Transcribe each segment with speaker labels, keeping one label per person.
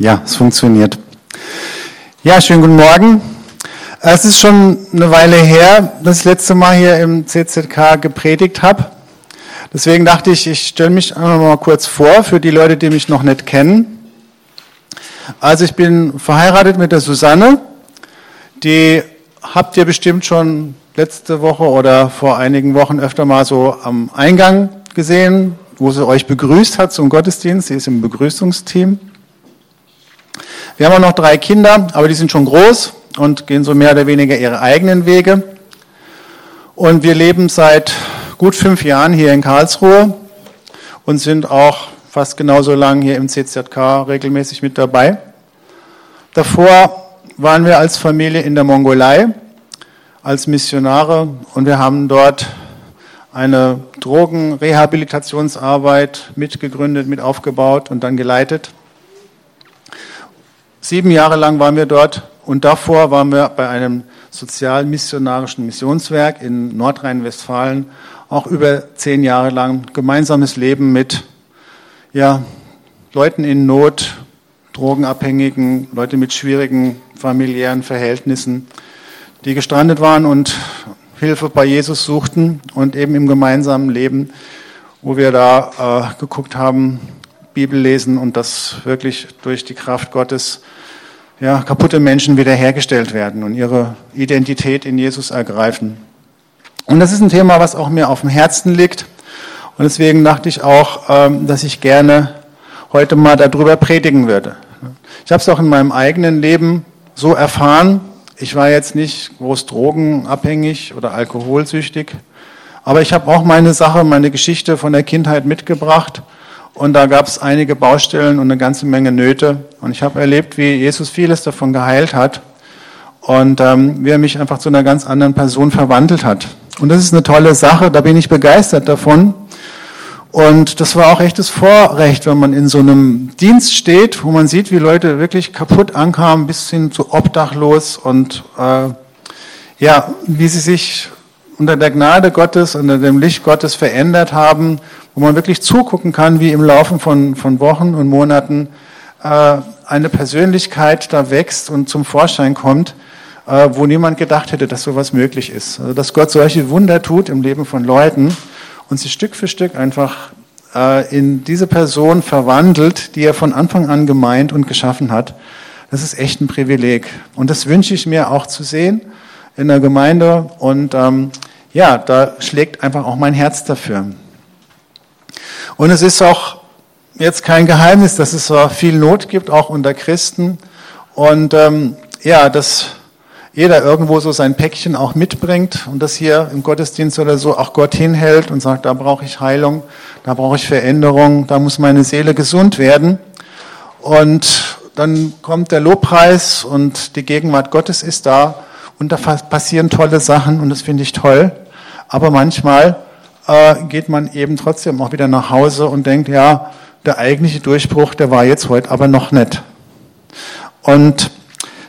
Speaker 1: Ja, es funktioniert. Ja, schönen guten Morgen. Es ist schon eine Weile her, dass ich das letzte Mal hier im CZK gepredigt habe. Deswegen dachte ich, ich stelle mich einfach mal kurz vor für die Leute, die mich noch nicht kennen. Also ich bin verheiratet mit der Susanne. Die habt ihr bestimmt schon letzte Woche oder vor einigen Wochen öfter mal so am Eingang gesehen, wo sie euch begrüßt hat zum Gottesdienst. Sie ist im Begrüßungsteam. Wir haben auch noch drei Kinder, aber die sind schon groß und gehen so mehr oder weniger ihre eigenen Wege. Und wir leben seit gut fünf Jahren hier in Karlsruhe und sind auch fast genauso lang hier im CZK regelmäßig mit dabei. Davor waren wir als Familie in der Mongolei, als Missionare und wir haben dort eine Drogenrehabilitationsarbeit mitgegründet, mit aufgebaut und dann geleitet. Sieben Jahre lang waren wir dort und davor waren wir bei einem sozialmissionarischen Missionswerk in Nordrhein-Westfalen auch über zehn Jahre lang gemeinsames Leben mit ja, Leuten in Not, Drogenabhängigen, Leute mit schwierigen familiären Verhältnissen, die gestrandet waren und Hilfe bei Jesus suchten und eben im gemeinsamen Leben, wo wir da äh, geguckt haben, Bibel lesen und das wirklich durch die Kraft Gottes ja, kaputte Menschen wiederhergestellt werden und ihre Identität in Jesus ergreifen. Und das ist ein Thema, was auch mir auf dem Herzen liegt. Und deswegen dachte ich auch, ähm, dass ich gerne heute mal darüber predigen würde. Ich habe es auch in meinem eigenen Leben so erfahren. Ich war jetzt nicht groß drogenabhängig oder alkoholsüchtig, aber ich habe auch meine Sache, meine Geschichte von der Kindheit mitgebracht und da gab es einige Baustellen und eine ganze Menge Nöte. Und ich habe erlebt, wie Jesus vieles davon geheilt hat und ähm, wie er mich einfach zu einer ganz anderen Person verwandelt hat. Und das ist eine tolle Sache, da bin ich begeistert davon. Und das war auch echtes Vorrecht, wenn man in so einem Dienst steht, wo man sieht, wie Leute wirklich kaputt ankamen, bis hin zu obdachlos und äh, ja, wie sie sich unter der Gnade Gottes, unter dem Licht Gottes verändert haben wo man wirklich zugucken kann, wie im Laufe von, von Wochen und Monaten äh, eine Persönlichkeit da wächst und zum Vorschein kommt, äh, wo niemand gedacht hätte, dass sowas möglich ist. Also, dass Gott solche Wunder tut im Leben von Leuten und sie Stück für Stück einfach äh, in diese Person verwandelt, die er von Anfang an gemeint und geschaffen hat. Das ist echt ein Privileg. Und das wünsche ich mir auch zu sehen in der Gemeinde. Und ähm, ja, da schlägt einfach auch mein Herz dafür. Und es ist auch jetzt kein Geheimnis, dass es so viel Not gibt, auch unter Christen. Und ähm, ja, dass jeder irgendwo so sein Päckchen auch mitbringt und das hier im Gottesdienst oder so auch Gott hinhält und sagt, da brauche ich Heilung, da brauche ich Veränderung, da muss meine Seele gesund werden. Und dann kommt der Lobpreis und die Gegenwart Gottes ist da und da passieren tolle Sachen und das finde ich toll. Aber manchmal äh, geht man eben trotzdem auch wieder nach Hause und denkt, ja, der eigentliche Durchbruch, der war jetzt heute aber noch nicht. Und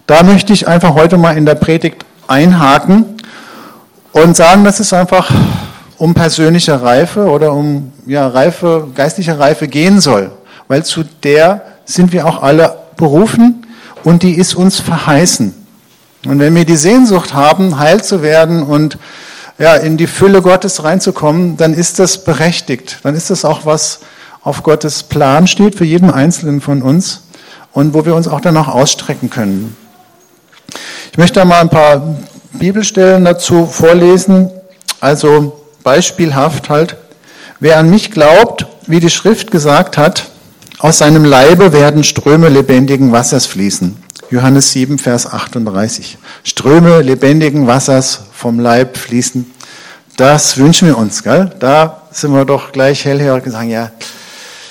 Speaker 1: da möchte ich einfach heute mal in der Predigt einhaken und sagen, dass es einfach um persönliche Reife oder um ja, Reife, geistliche Reife gehen soll. Weil zu der sind wir auch alle berufen und die ist uns verheißen. Und wenn wir die Sehnsucht haben, heil zu werden und ja, in die Fülle Gottes reinzukommen, dann ist das berechtigt. Dann ist das auch was auf Gottes Plan steht für jeden Einzelnen von uns und wo wir uns auch danach ausstrecken können. Ich möchte da mal ein paar Bibelstellen dazu vorlesen. Also beispielhaft halt, wer an mich glaubt, wie die Schrift gesagt hat, aus seinem Leibe werden Ströme lebendigen Wassers fließen. Johannes 7, Vers 38. Ströme lebendigen Wassers vom Leib fließen. Das wünschen wir uns, gell? Da sind wir doch gleich hellhörig und sagen, ja,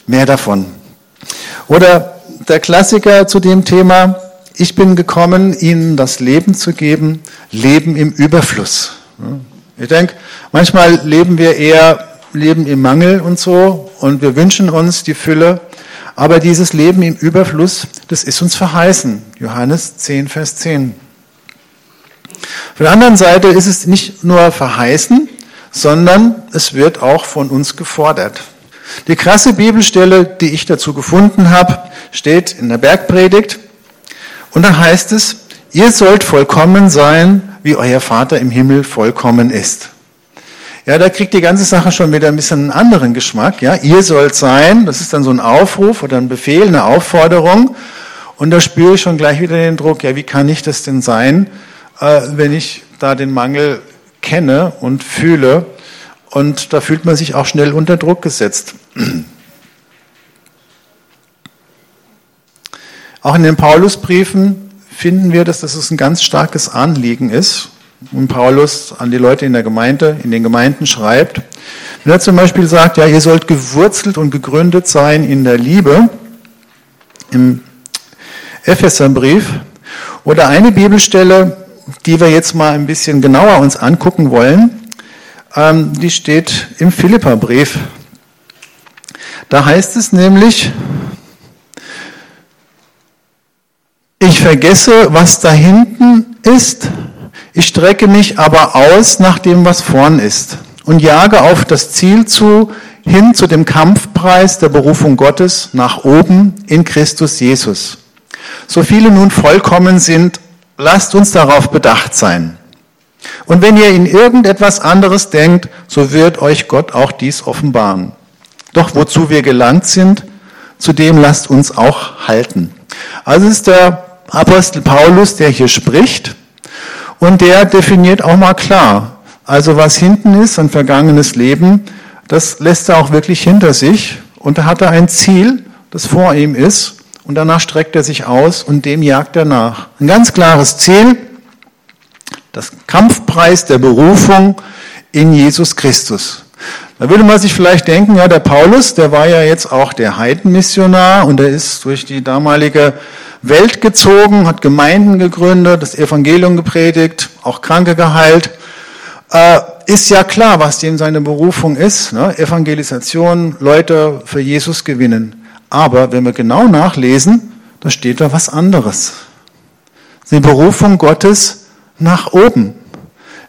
Speaker 1: mehr davon. Oder der Klassiker zu dem Thema, ich bin gekommen, Ihnen das Leben zu geben, Leben im Überfluss. Ich denke, manchmal leben wir eher Leben im Mangel und so und wir wünschen uns die Fülle aber dieses Leben im Überfluss, das ist uns verheißen. Johannes 10, Vers 10. Von der anderen Seite ist es nicht nur verheißen, sondern es wird auch von uns gefordert. Die krasse Bibelstelle, die ich dazu gefunden habe, steht in der Bergpredigt. Und da heißt es, ihr sollt vollkommen sein, wie euer Vater im Himmel vollkommen ist. Ja, da kriegt die ganze Sache schon wieder ein bisschen einen anderen Geschmack. Ja, ihr sollt sein, das ist dann so ein Aufruf oder ein Befehl, eine Aufforderung. Und da spüre ich schon gleich wieder den Druck, ja, wie kann ich das denn sein, äh, wenn ich da den Mangel kenne und fühle? Und da fühlt man sich auch schnell unter Druck gesetzt. Auch in den Paulusbriefen finden wir, dass das ein ganz starkes Anliegen ist. Und Paulus an die Leute in der Gemeinde, in den Gemeinden schreibt. Wenn er zum Beispiel sagt, ja, ihr sollt gewurzelt und gegründet sein in der Liebe, im Epheserbrief, oder eine Bibelstelle, die wir jetzt mal ein bisschen genauer uns angucken wollen, ähm, die steht im Philipperbrief. Da heißt es nämlich, ich vergesse, was da hinten ist, ich strecke mich aber aus nach dem, was vorn ist und jage auf das Ziel zu, hin zu dem Kampfpreis der Berufung Gottes nach oben in Christus Jesus. So viele nun vollkommen sind, lasst uns darauf bedacht sein. Und wenn ihr in irgendetwas anderes denkt, so wird euch Gott auch dies offenbaren. Doch wozu wir gelangt sind, zu dem lasst uns auch halten. Also ist der Apostel Paulus, der hier spricht, und der definiert auch mal klar, also was hinten ist, ein vergangenes Leben, das lässt er auch wirklich hinter sich. Und da hat er ein Ziel, das vor ihm ist, und danach streckt er sich aus und dem jagt er nach. Ein ganz klares Ziel, das Kampfpreis der Berufung in Jesus Christus. Da würde man sich vielleicht denken, ja, der Paulus, der war ja jetzt auch der Heidenmissionar und er ist durch die damalige Welt gezogen, hat Gemeinden gegründet, das Evangelium gepredigt, auch Kranke geheilt. Äh, ist ja klar, was dem seine Berufung ist. Ne? Evangelisation, Leute für Jesus gewinnen. Aber wenn wir genau nachlesen, da steht da was anderes. Die Berufung Gottes nach oben.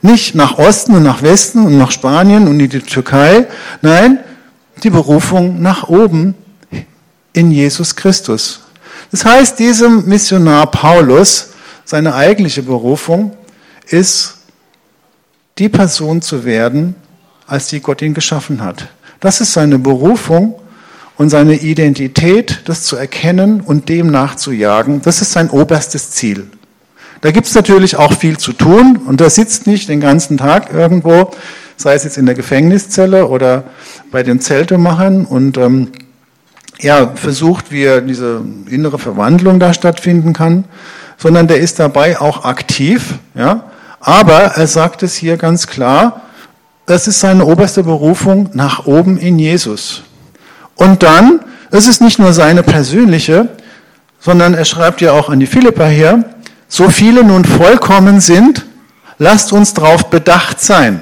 Speaker 1: Nicht nach Osten und nach Westen und nach Spanien und in die Türkei. Nein, die Berufung nach oben in Jesus Christus. Das heißt, diesem Missionar Paulus, seine eigentliche Berufung ist, die Person zu werden, als die Gott ihn geschaffen hat. Das ist seine Berufung und seine Identität, das zu erkennen und dem nachzujagen. Das ist sein oberstes Ziel. Da gibt es natürlich auch viel zu tun und er sitzt nicht den ganzen Tag irgendwo, sei es jetzt in der Gefängniszelle oder bei den Zeltemachern und ähm, ja, versucht, wie diese innere Verwandlung da stattfinden kann, sondern der ist dabei auch aktiv, ja. Aber er sagt es hier ganz klar, das ist seine oberste Berufung nach oben in Jesus. Und dann, es ist nicht nur seine persönliche, sondern er schreibt ja auch an die Philippa hier, so viele nun vollkommen sind, lasst uns darauf bedacht sein.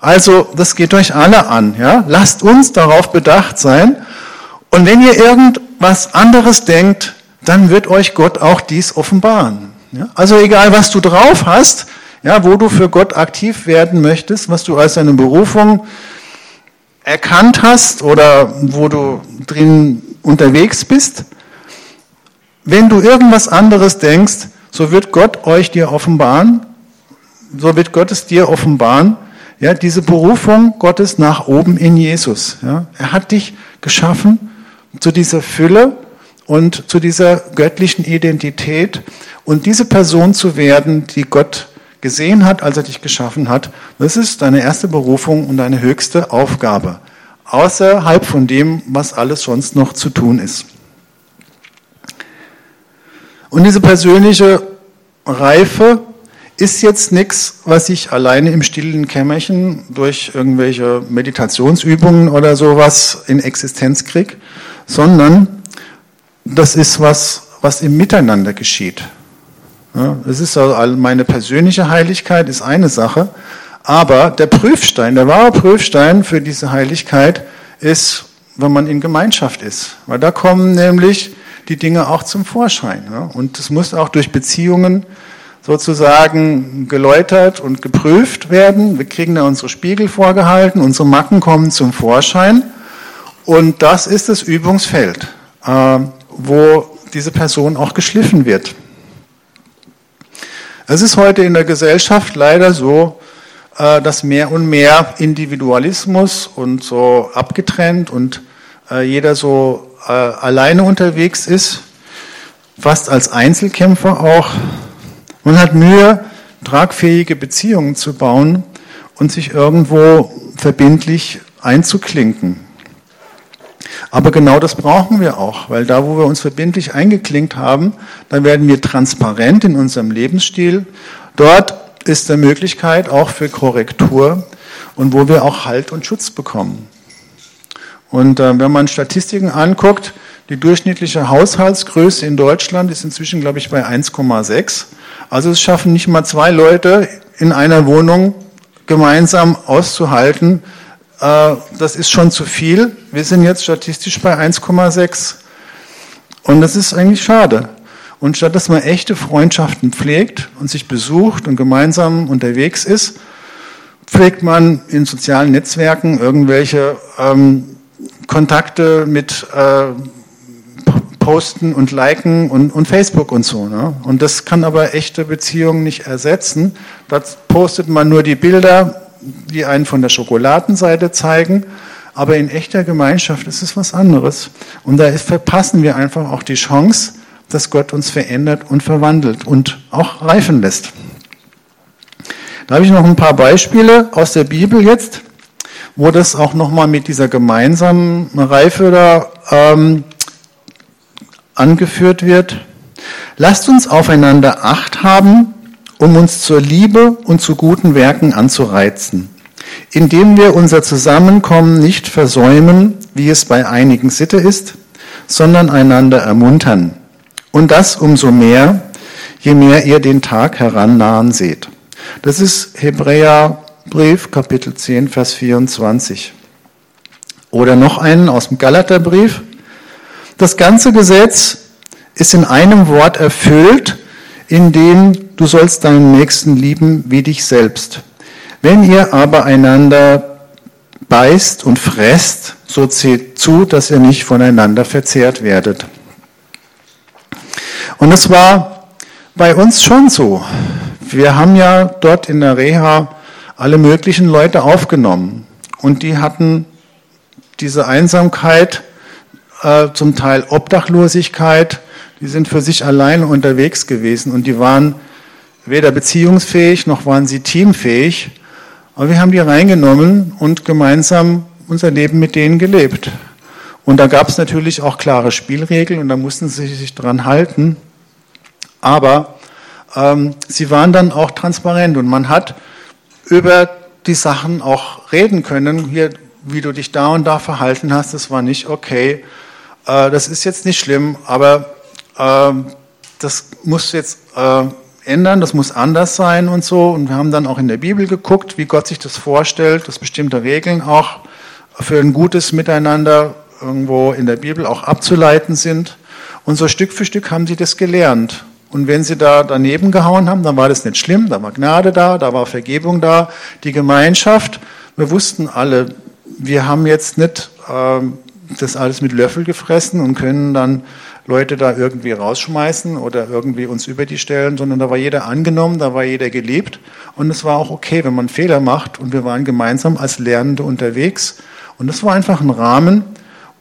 Speaker 1: Also, das geht euch alle an, ja. Lasst uns darauf bedacht sein, und wenn ihr irgendwas anderes denkt, dann wird euch Gott auch dies offenbaren. Ja? Also egal, was du drauf hast, ja, wo du für Gott aktiv werden möchtest, was du als deine Berufung erkannt hast oder wo du drin unterwegs bist, wenn du irgendwas anderes denkst, so wird Gott euch dir offenbaren, so wird Gott es dir offenbaren, ja, diese Berufung Gottes nach oben in Jesus. Ja. Er hat dich geschaffen zu dieser Fülle und zu dieser göttlichen Identität und diese Person zu werden, die Gott gesehen hat, als er dich geschaffen hat, das ist deine erste Berufung und deine höchste Aufgabe, außerhalb von dem, was alles sonst noch zu tun ist. Und diese persönliche Reife ist jetzt nichts, was ich alleine im stillen Kämmerchen durch irgendwelche Meditationsübungen oder sowas in Existenz kriege, sondern das ist was, was im Miteinander geschieht. Das ist also meine persönliche Heiligkeit ist eine Sache, aber der Prüfstein, der wahre Prüfstein für diese Heiligkeit ist, wenn man in Gemeinschaft ist, weil da kommen nämlich die Dinge auch zum Vorschein. Und es muss auch durch Beziehungen sozusagen geläutert und geprüft werden. Wir kriegen da unsere Spiegel vorgehalten, unsere Macken kommen zum Vorschein. Und das ist das Übungsfeld. Ähm, wo diese Person auch geschliffen wird. Es ist heute in der Gesellschaft leider so, äh, dass mehr und mehr Individualismus und so abgetrennt und äh, jeder so äh, alleine unterwegs ist, fast als Einzelkämpfer auch. Man hat Mühe, tragfähige Beziehungen zu bauen und sich irgendwo verbindlich einzuklinken. Aber genau das brauchen wir auch, weil da, wo wir uns verbindlich eingeklinkt haben, da werden wir transparent in unserem Lebensstil. Dort ist eine Möglichkeit auch für Korrektur und wo wir auch Halt und Schutz bekommen. Und äh, wenn man Statistiken anguckt, die durchschnittliche Haushaltsgröße in Deutschland ist inzwischen, glaube ich, bei 1,6. Also es schaffen nicht mal zwei Leute in einer Wohnung gemeinsam auszuhalten, das ist schon zu viel. Wir sind jetzt statistisch bei 1,6. Und das ist eigentlich schade. Und statt dass man echte Freundschaften pflegt und sich besucht und gemeinsam unterwegs ist, pflegt man in sozialen Netzwerken irgendwelche ähm, Kontakte mit äh, Posten und Liken und, und Facebook und so. Ne? Und das kann aber echte Beziehungen nicht ersetzen. Da postet man nur die Bilder, die einen von der Schokoladenseite zeigen, aber in echter Gemeinschaft ist es was anderes. Und da verpassen wir einfach auch die Chance, dass Gott uns verändert und verwandelt und auch reifen lässt. Da habe ich noch ein paar Beispiele aus der Bibel jetzt, wo das auch nochmal mit dieser gemeinsamen Reife da ähm, angeführt wird. Lasst uns aufeinander Acht haben, um uns zur Liebe und zu guten Werken anzureizen, indem wir unser Zusammenkommen nicht versäumen, wie es bei einigen Sitte ist, sondern einander ermuntern. Und das umso mehr, je mehr ihr den Tag herannahen seht. Das ist Hebräerbrief, Kapitel 10, Vers 24. Oder noch einen aus dem Galaterbrief. Das ganze Gesetz ist in einem Wort erfüllt, in dem du sollst deinen Nächsten lieben wie dich selbst. Wenn ihr aber einander beißt und fresst, so zählt zu, dass ihr nicht voneinander verzehrt werdet. Und es war bei uns schon so. Wir haben ja dort in der Reha alle möglichen Leute aufgenommen und die hatten diese Einsamkeit, äh, zum Teil Obdachlosigkeit, die sind für sich alleine unterwegs gewesen und die waren weder beziehungsfähig noch waren sie teamfähig. Aber wir haben die reingenommen und gemeinsam unser Leben mit denen gelebt. Und da gab es natürlich auch klare Spielregeln und da mussten sie sich dran halten. Aber ähm, sie waren dann auch transparent und man hat über die Sachen auch reden können. Hier, wie du dich da und da verhalten hast, das war nicht okay. Äh, das ist jetzt nicht schlimm, aber das muss jetzt äh, ändern, das muss anders sein und so. Und wir haben dann auch in der Bibel geguckt, wie Gott sich das vorstellt, dass bestimmte Regeln auch für ein gutes Miteinander irgendwo in der Bibel auch abzuleiten sind. Und so Stück für Stück haben sie das gelernt. Und wenn sie da daneben gehauen haben, dann war das nicht schlimm, da war Gnade da, da war Vergebung da, die Gemeinschaft. Wir wussten alle, wir haben jetzt nicht äh, das alles mit Löffel gefressen und können dann Leute da irgendwie rausschmeißen oder irgendwie uns über die stellen, sondern da war jeder angenommen, da war jeder geliebt. Und es war auch okay, wenn man Fehler macht und wir waren gemeinsam als Lernende unterwegs. Und das war einfach ein Rahmen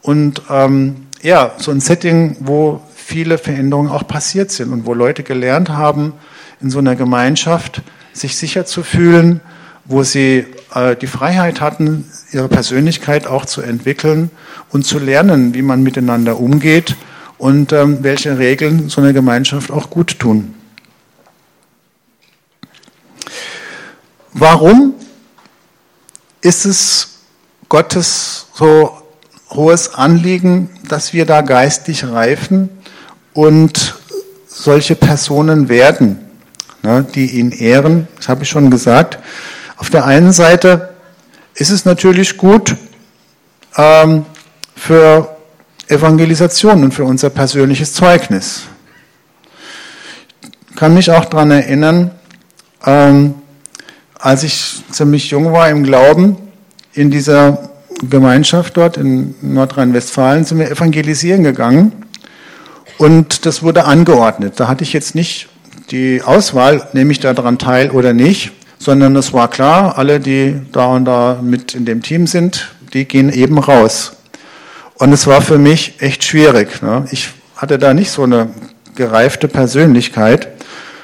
Speaker 1: und ähm, ja, so ein Setting, wo viele Veränderungen auch passiert sind und wo Leute gelernt haben, in so einer Gemeinschaft sich sicher zu fühlen, wo sie äh, die Freiheit hatten, ihre Persönlichkeit auch zu entwickeln und zu lernen, wie man miteinander umgeht und ähm, welche Regeln so einer Gemeinschaft auch gut tun. Warum ist es Gottes so hohes Anliegen, dass wir da geistig reifen und solche Personen werden, ne, die ihn ehren? Das habe ich schon gesagt. Auf der einen Seite ist es natürlich gut ähm, für Evangelisation und für unser persönliches Zeugnis. Ich kann mich auch daran erinnern, ähm, als ich ziemlich jung war im Glauben, in dieser Gemeinschaft dort in Nordrhein-Westfalen sind wir evangelisieren gegangen. Und das wurde angeordnet. Da hatte ich jetzt nicht die Auswahl, nehme ich daran teil oder nicht, sondern es war klar, alle, die da und da mit in dem Team sind, die gehen eben raus. Und es war für mich echt schwierig. Ne? Ich hatte da nicht so eine gereifte Persönlichkeit.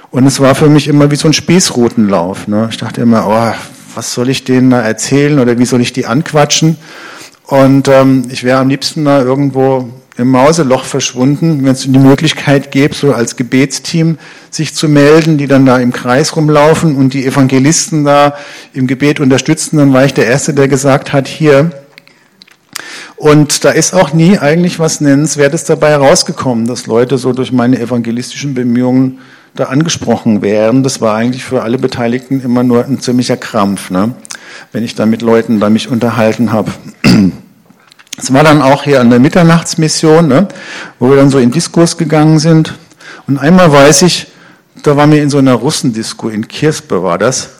Speaker 1: Und es war für mich immer wie so ein Spießrutenlauf. Ne? Ich dachte immer, oh, was soll ich denen da erzählen oder wie soll ich die anquatschen? Und ähm, ich wäre am liebsten da irgendwo im Mauseloch verschwunden, wenn es die Möglichkeit gäbe, so als Gebetsteam sich zu melden, die dann da im Kreis rumlaufen und die Evangelisten da im Gebet unterstützen, dann war ich der Erste, der gesagt hat, hier. Und da ist auch nie eigentlich was Nennenswertes dabei rausgekommen, dass Leute so durch meine evangelistischen Bemühungen da angesprochen wären. Das war eigentlich für alle Beteiligten immer nur ein ziemlicher Krampf, ne? wenn ich da mit Leuten da mich unterhalten habe. Es war dann auch hier an der Mitternachtsmission, ne, wo wir dann so in Diskurs gegangen sind. Und einmal weiß ich, da waren wir in so einer Russendisco, in Kirspe war das.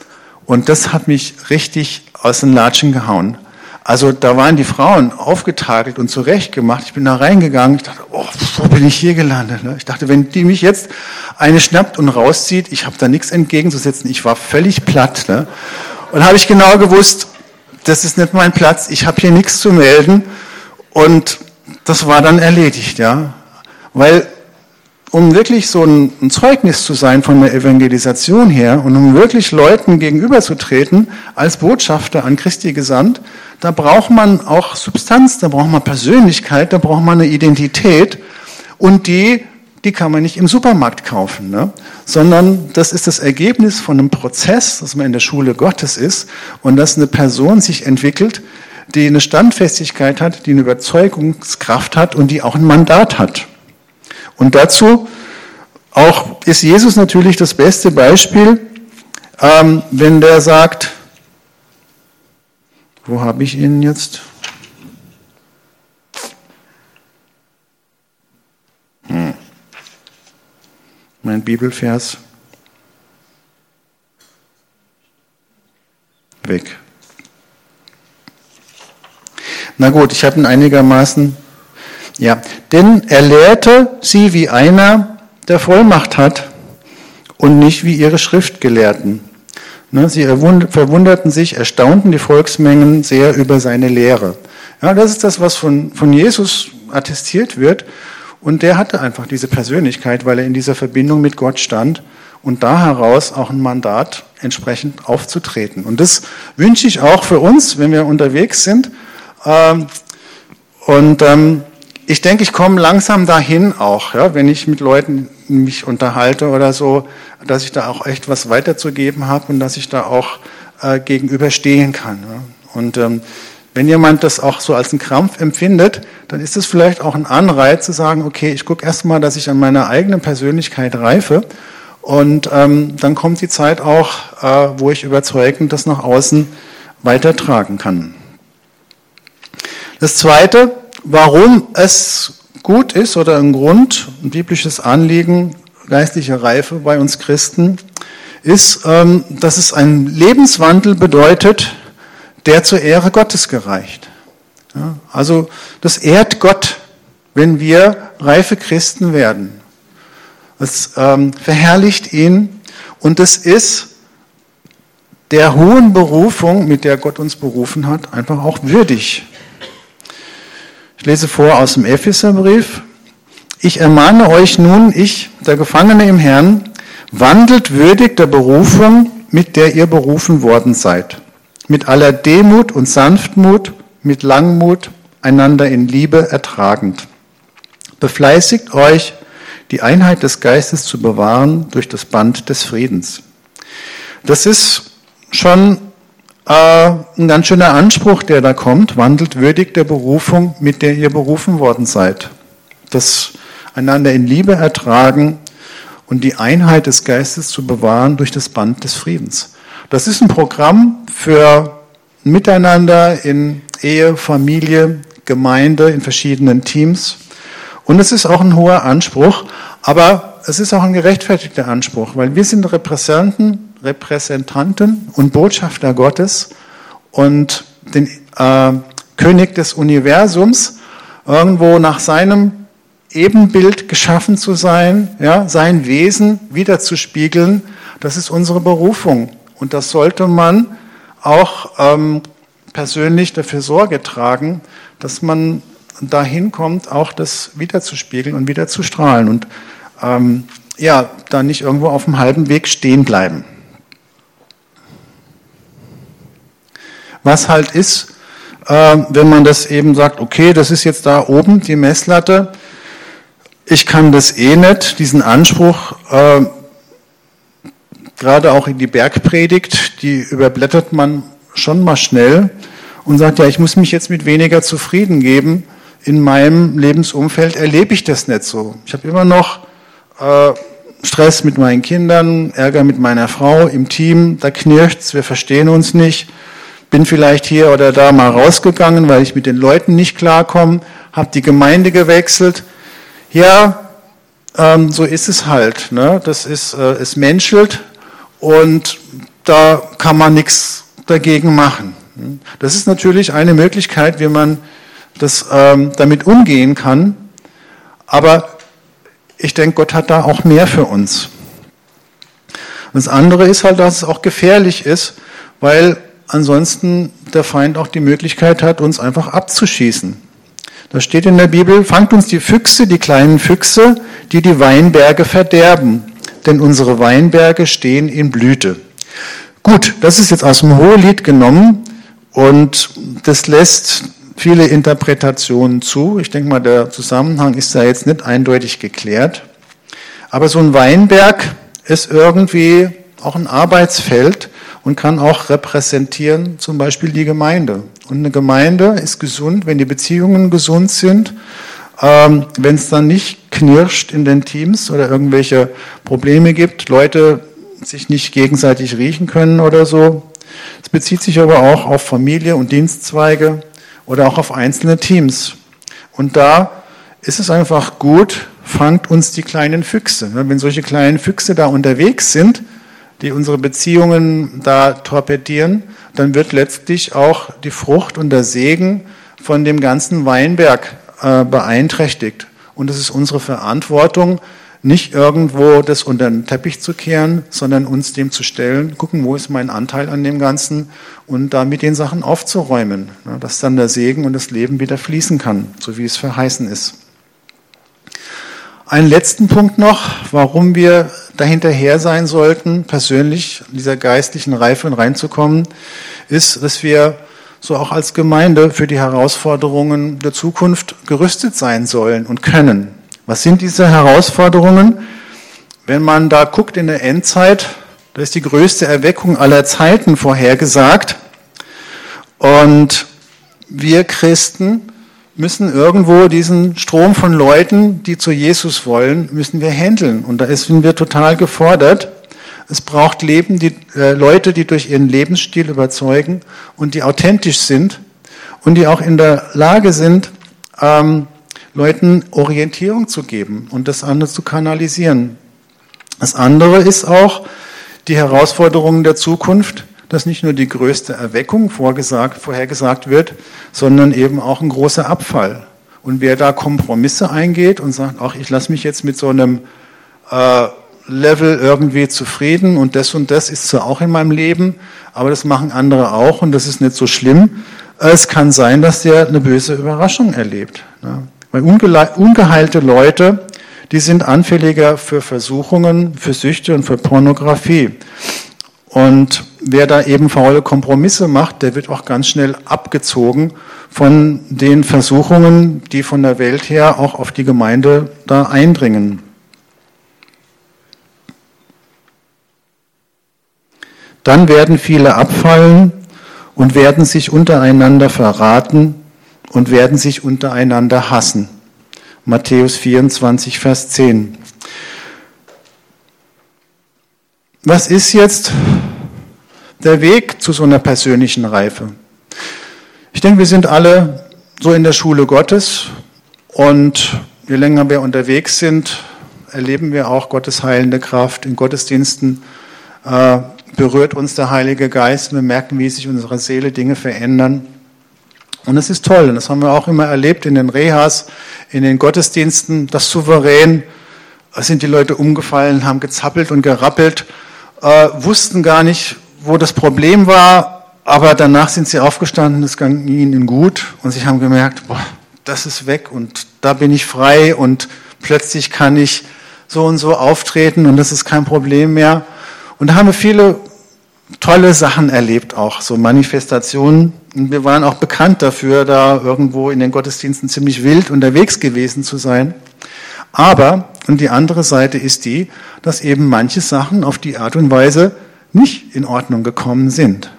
Speaker 1: Und das hat mich richtig aus den Latschen gehauen. Also da waren die Frauen aufgetakelt und zurechtgemacht. Ich bin da reingegangen. Ich dachte, oh, wo bin ich hier gelandet? Ne? Ich dachte, wenn die mich jetzt eine schnappt und rauszieht, ich habe da nichts entgegenzusetzen. Ich war völlig platt. Ne? Und habe ich genau gewusst, das ist nicht mein Platz. Ich habe hier nichts zu melden. Und das war dann erledigt, ja. Weil, um wirklich so ein, ein, Zeugnis zu sein von der Evangelisation her und um wirklich Leuten gegenüberzutreten als Botschafter an Christi gesandt, da braucht man auch Substanz, da braucht man Persönlichkeit, da braucht man eine Identität und die, die kann man nicht im Supermarkt kaufen, ne? sondern das ist das Ergebnis von einem Prozess, dass man in der Schule Gottes ist und dass eine Person sich entwickelt, die eine Standfestigkeit hat, die eine Überzeugungskraft hat und die auch ein Mandat hat. Und dazu auch ist Jesus natürlich das beste Beispiel, ähm, wenn der sagt, wo habe ich ihn jetzt? Hm. Mein Bibelvers. Weg. Na gut, ich habe ihn einigermaßen. Ja, denn er lehrte sie wie einer, der Vollmacht hat und nicht wie ihre Schriftgelehrten. Ne, sie verwunderten sich, erstaunten die Volksmengen sehr über seine Lehre. Ja, das ist das, was von, von Jesus attestiert wird. Und der hatte einfach diese Persönlichkeit, weil er in dieser Verbindung mit Gott stand und da heraus auch ein Mandat entsprechend aufzutreten. Und das wünsche ich auch für uns, wenn wir unterwegs sind ähm, und ähm, ich denke, ich komme langsam dahin auch, ja, wenn ich mit Leuten mich unterhalte oder so, dass ich da auch echt was weiterzugeben habe und dass ich da auch äh, gegenüberstehen kann. Ja. Und ähm, wenn jemand das auch so als einen Krampf empfindet, dann ist es vielleicht auch ein Anreiz zu sagen, okay, ich gucke erstmal, dass ich an meiner eigenen Persönlichkeit reife und ähm, dann kommt die Zeit auch, äh, wo ich überzeugend das nach außen weitertragen kann. Das Zweite, warum es gut ist oder ein Grund, ein biblisches Anliegen, geistliche Reife bei uns Christen, ist, ähm, dass es einen Lebenswandel bedeutet, der zur Ehre Gottes gereicht. Also das ehrt Gott, wenn wir reife Christen werden. Es ähm, verherrlicht ihn und es ist der hohen Berufung, mit der Gott uns berufen hat, einfach auch würdig. Ich lese vor aus dem Epheserbrief. Ich ermahne euch nun, ich, der Gefangene im Herrn, wandelt würdig der Berufung, mit der ihr berufen worden seid. Mit aller Demut und Sanftmut, mit Langmut, einander in Liebe ertragend. Befleißigt euch, die Einheit des Geistes zu bewahren durch das Band des Friedens. Das ist schon ein ganz schöner Anspruch, der da kommt, wandelt würdig der Berufung, mit der ihr berufen worden seid. Das einander in Liebe ertragen und die Einheit des Geistes zu bewahren durch das Band des Friedens. Das ist ein Programm für Miteinander in Ehe, Familie, Gemeinde, in verschiedenen Teams. Und es ist auch ein hoher Anspruch, aber es ist auch ein gerechtfertigter Anspruch, weil wir sind Repräsentanten Repräsentanten und Botschafter Gottes und den äh, König des Universums irgendwo nach seinem Ebenbild geschaffen zu sein, ja, sein Wesen wiederzuspiegeln, das ist unsere Berufung. Und das sollte man auch ähm, persönlich dafür Sorge tragen, dass man dahin kommt, auch das wiederzuspiegeln und wieder zu strahlen und ähm, ja, da nicht irgendwo auf dem halben Weg stehen bleiben. Was halt ist, äh, wenn man das eben sagt, okay, das ist jetzt da oben die Messlatte, ich kann das eh nicht, diesen Anspruch, äh, gerade auch in die Bergpredigt, die überblättert man schon mal schnell und sagt, ja, ich muss mich jetzt mit weniger zufrieden geben. In meinem Lebensumfeld erlebe ich das nicht so. Ich habe immer noch äh, Stress mit meinen Kindern, Ärger mit meiner Frau im Team, da knirscht's, wir verstehen uns nicht. Bin vielleicht hier oder da mal rausgegangen, weil ich mit den Leuten nicht klarkomme, habe die Gemeinde gewechselt. Ja, ähm, so ist es halt. Ne? Das ist, äh, es menschelt und da kann man nichts dagegen machen. Das ist natürlich eine Möglichkeit, wie man das ähm, damit umgehen kann. Aber ich denke, Gott hat da auch mehr für uns. Das andere ist halt, dass es auch gefährlich ist, weil ansonsten der Feind auch die Möglichkeit hat, uns einfach abzuschießen. Da steht in der Bibel, fangt uns die Füchse, die kleinen Füchse, die die Weinberge verderben, denn unsere Weinberge stehen in Blüte. Gut, das ist jetzt aus dem Hohelied genommen und das lässt viele Interpretationen zu. Ich denke mal, der Zusammenhang ist da jetzt nicht eindeutig geklärt. Aber so ein Weinberg ist irgendwie auch ein Arbeitsfeld und kann auch repräsentieren zum Beispiel die Gemeinde. Und eine Gemeinde ist gesund, wenn die Beziehungen gesund sind, ähm, wenn es dann nicht knirscht in den Teams oder irgendwelche Probleme gibt, Leute sich nicht gegenseitig riechen können oder so. Es bezieht sich aber auch auf Familie und Dienstzweige oder auch auf einzelne Teams. Und da ist es einfach gut, fangt uns die kleinen Füchse. Wenn solche kleinen Füchse da unterwegs sind, die unsere Beziehungen da torpedieren, dann wird letztlich auch die Frucht und der Segen von dem ganzen Weinberg äh, beeinträchtigt. Und es ist unsere Verantwortung, nicht irgendwo das unter den Teppich zu kehren, sondern uns dem zu stellen, gucken, wo ist mein Anteil an dem Ganzen und da mit den Sachen aufzuräumen, dass dann der Segen und das Leben wieder fließen kann, so wie es verheißen ist. Einen letzten Punkt noch, warum wir dahinterher sein sollten, persönlich in dieser geistlichen Reife reinzukommen, ist, dass wir so auch als Gemeinde für die Herausforderungen der Zukunft gerüstet sein sollen und können. Was sind diese Herausforderungen? Wenn man da guckt in der Endzeit, da ist die größte Erweckung aller Zeiten vorhergesagt. Und wir Christen müssen irgendwo diesen Strom von Leuten, die zu Jesus wollen, müssen wir handeln. Und da sind wir total gefordert. Es braucht Leben, die, äh, Leute, die durch ihren Lebensstil überzeugen und die authentisch sind und die auch in der Lage sind, ähm, Leuten Orientierung zu geben und das andere zu kanalisieren. Das andere ist auch die Herausforderungen der Zukunft, dass nicht nur die größte Erweckung vorgesagt, vorhergesagt wird, sondern eben auch ein großer Abfall. Und wer da Kompromisse eingeht und sagt, ach, ich lasse mich jetzt mit so einem äh, Level irgendwie zufrieden und das und das ist zwar auch in meinem Leben, aber das machen andere auch und das ist nicht so schlimm. Es kann sein, dass der eine böse Überraschung erlebt. Ne? Weil ungeheilte Leute, die sind anfälliger für Versuchungen, für Süchte und für Pornografie. Und wer da eben faule Kompromisse macht, der wird auch ganz schnell abgezogen von den Versuchungen, die von der Welt her auch auf die Gemeinde da eindringen. Dann werden viele abfallen und werden sich untereinander verraten und werden sich untereinander hassen. Matthäus 24, Vers 10. Was ist jetzt der Weg zu so einer persönlichen Reife? Ich denke, wir sind alle so in der Schule Gottes und je länger wir unterwegs sind, erleben wir auch Gottes heilende Kraft. In Gottesdiensten äh, berührt uns der Heilige Geist. Wir merken, wie sich unsere Seele Dinge verändern. Und es ist toll, und das haben wir auch immer erlebt in den Rehas, in den Gottesdiensten, das souverän, sind die Leute umgefallen, haben gezappelt und gerappelt, äh, wussten gar nicht, wo das Problem war, aber danach sind sie aufgestanden, es ging ihnen gut und sie haben gemerkt, boah, das ist weg und da bin ich frei und plötzlich kann ich so und so auftreten und das ist kein Problem mehr. Und da haben wir viele tolle Sachen erlebt, auch so Manifestationen. Und wir waren auch bekannt dafür, da irgendwo in den Gottesdiensten ziemlich wild unterwegs gewesen zu sein. Aber, und die andere Seite ist die, dass eben manche Sachen auf die Art und Weise nicht in Ordnung gekommen sind.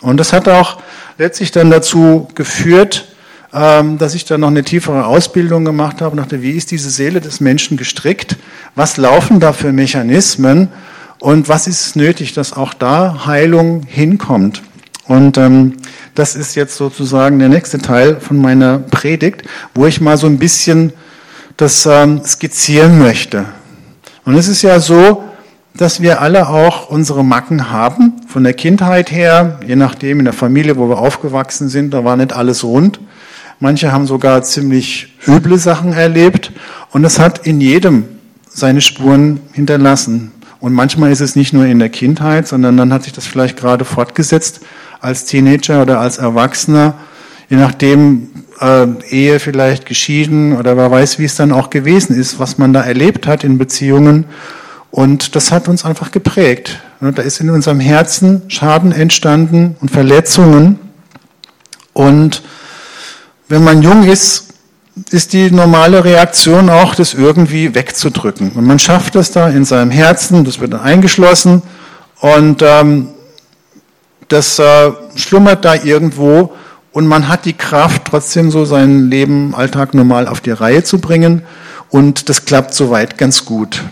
Speaker 1: Und das hat auch letztlich dann dazu geführt, ähm, dass ich dann noch eine tiefere Ausbildung gemacht habe, nach der, wie ist diese Seele des Menschen gestrickt? Was laufen da für Mechanismen? Und was ist nötig, dass auch da Heilung hinkommt? Und ähm, das ist jetzt sozusagen der nächste Teil von meiner Predigt, wo ich mal so ein bisschen das ähm, skizzieren möchte. Und es ist ja so, dass wir alle auch unsere Macken haben, von der Kindheit her, je nachdem in der Familie, wo wir aufgewachsen sind, da war nicht alles rund. Manche haben sogar ziemlich üble Sachen erlebt und es hat in jedem seine Spuren hinterlassen. Und manchmal ist es nicht nur in der Kindheit, sondern dann hat sich das vielleicht gerade fortgesetzt als Teenager oder als Erwachsener, je nachdem, äh, Ehe vielleicht geschieden oder wer weiß, wie es dann auch gewesen ist, was man da erlebt hat in Beziehungen. Und das hat uns einfach geprägt. Da ist in unserem Herzen Schaden entstanden und Verletzungen. Und wenn man jung ist, ist die normale Reaktion auch, das irgendwie wegzudrücken. Und man schafft es da in seinem Herzen, das wird dann eingeschlossen und ähm, das äh, schlummert da irgendwo und man hat die Kraft, trotzdem so sein Leben, Alltag normal auf die Reihe zu bringen und das klappt soweit ganz gut.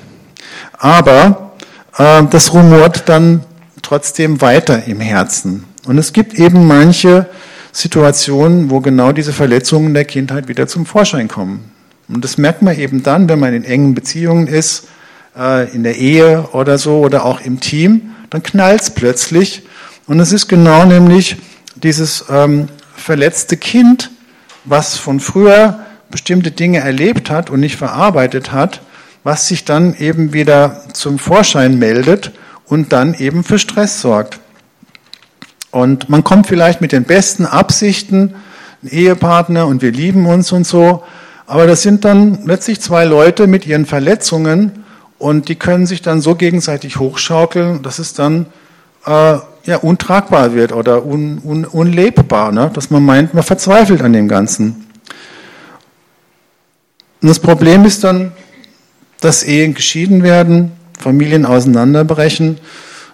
Speaker 1: Aber äh, das rumort dann trotzdem weiter im Herzen. Und es gibt eben manche Situationen, wo genau diese Verletzungen der Kindheit wieder zum Vorschein kommen. Und das merkt man eben dann, wenn man in engen Beziehungen ist, äh, in der Ehe oder so oder auch im Team, dann knallt es plötzlich. Und es ist genau nämlich dieses ähm, verletzte Kind, was von früher bestimmte Dinge erlebt hat und nicht verarbeitet hat, was sich dann eben wieder zum Vorschein meldet und dann eben für Stress sorgt. Und man kommt vielleicht mit den besten Absichten, Ehepartner und wir lieben uns und so, aber das sind dann letztlich zwei Leute mit ihren Verletzungen und die können sich dann so gegenseitig hochschaukeln, dass es dann äh, ja, untragbar wird oder un, un, unlebbar, ne? dass man meint, man verzweifelt an dem Ganzen. Und das Problem ist dann, dass Ehen geschieden werden, Familien auseinanderbrechen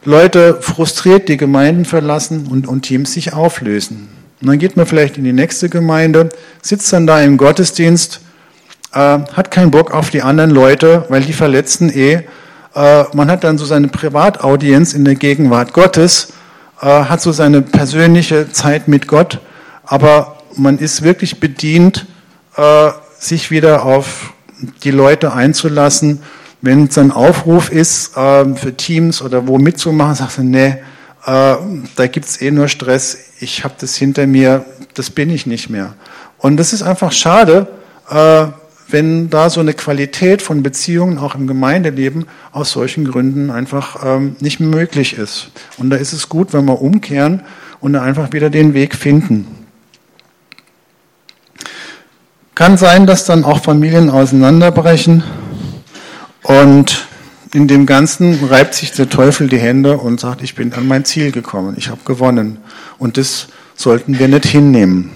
Speaker 1: Leute frustriert die Gemeinden verlassen und, und Teams sich auflösen. Und dann geht man vielleicht in die nächste Gemeinde, sitzt dann da im Gottesdienst, äh, hat keinen Bock auf die anderen Leute, weil die verletzen eh. Äh, man hat dann so seine Privataudienz in der Gegenwart Gottes, äh, hat so seine persönliche Zeit mit Gott, aber man ist wirklich bedient, äh, sich wieder auf die Leute einzulassen wenn es ein Aufruf ist äh, für Teams oder wo mitzumachen, sagst du, nee, äh, da gibt's eh nur Stress, ich habe das hinter mir, das bin ich nicht mehr. Und das ist einfach schade, äh, wenn da so eine Qualität von Beziehungen auch im Gemeindeleben aus solchen Gründen einfach ähm, nicht möglich ist. Und da ist es gut, wenn wir umkehren und einfach wieder den Weg finden. Kann sein, dass dann auch Familien auseinanderbrechen und in dem Ganzen reibt sich der Teufel die Hände und sagt, ich bin an mein Ziel gekommen, ich habe gewonnen. Und das sollten wir nicht hinnehmen.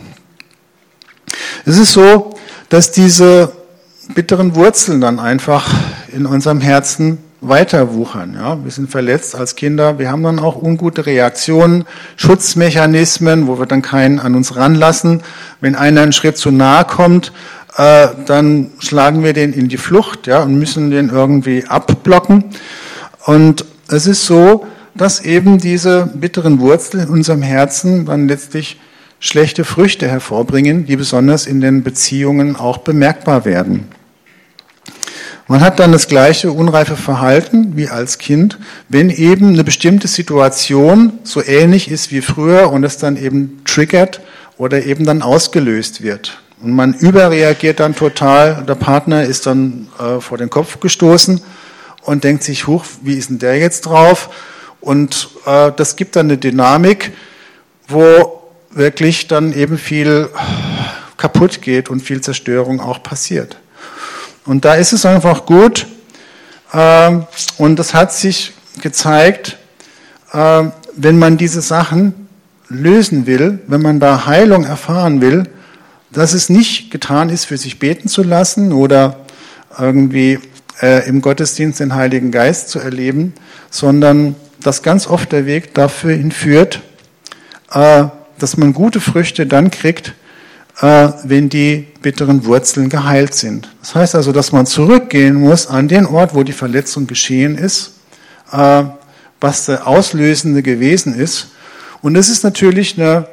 Speaker 1: Es ist so, dass diese bitteren Wurzeln dann einfach in unserem Herzen weiter wuchern. Ja, wir sind verletzt als Kinder, wir haben dann auch ungute Reaktionen, Schutzmechanismen, wo wir dann keinen an uns ranlassen. Wenn einer einen Schritt zu nahe kommt, äh, dann schlagen wir den in die Flucht ja, und müssen den irgendwie abblocken. Und es ist so, dass eben diese bitteren Wurzeln in unserem Herzen dann letztlich schlechte Früchte hervorbringen, die besonders in den Beziehungen auch bemerkbar werden. Man hat dann das gleiche unreife Verhalten wie als Kind, wenn eben eine bestimmte Situation so ähnlich ist wie früher und es dann eben triggert oder eben dann ausgelöst wird. Und man überreagiert dann total, der Partner ist dann äh, vor den Kopf gestoßen und denkt sich, huch, wie ist denn der jetzt drauf? Und äh, das gibt dann eine Dynamik, wo wirklich dann eben viel kaputt geht und viel Zerstörung auch passiert. Und da ist es einfach gut, äh, und das hat sich gezeigt, äh, wenn man diese Sachen lösen will, wenn man da Heilung erfahren will, dass es nicht getan ist, für sich beten zu lassen oder irgendwie äh, im Gottesdienst den Heiligen Geist zu erleben, sondern dass ganz oft der Weg dafür hinführt, äh, dass man gute Früchte dann kriegt, wenn die bitteren Wurzeln geheilt sind. Das heißt also, dass man zurückgehen muss an den Ort, wo die Verletzung geschehen ist, äh, was der Auslösende gewesen ist. Und das ist natürlich eine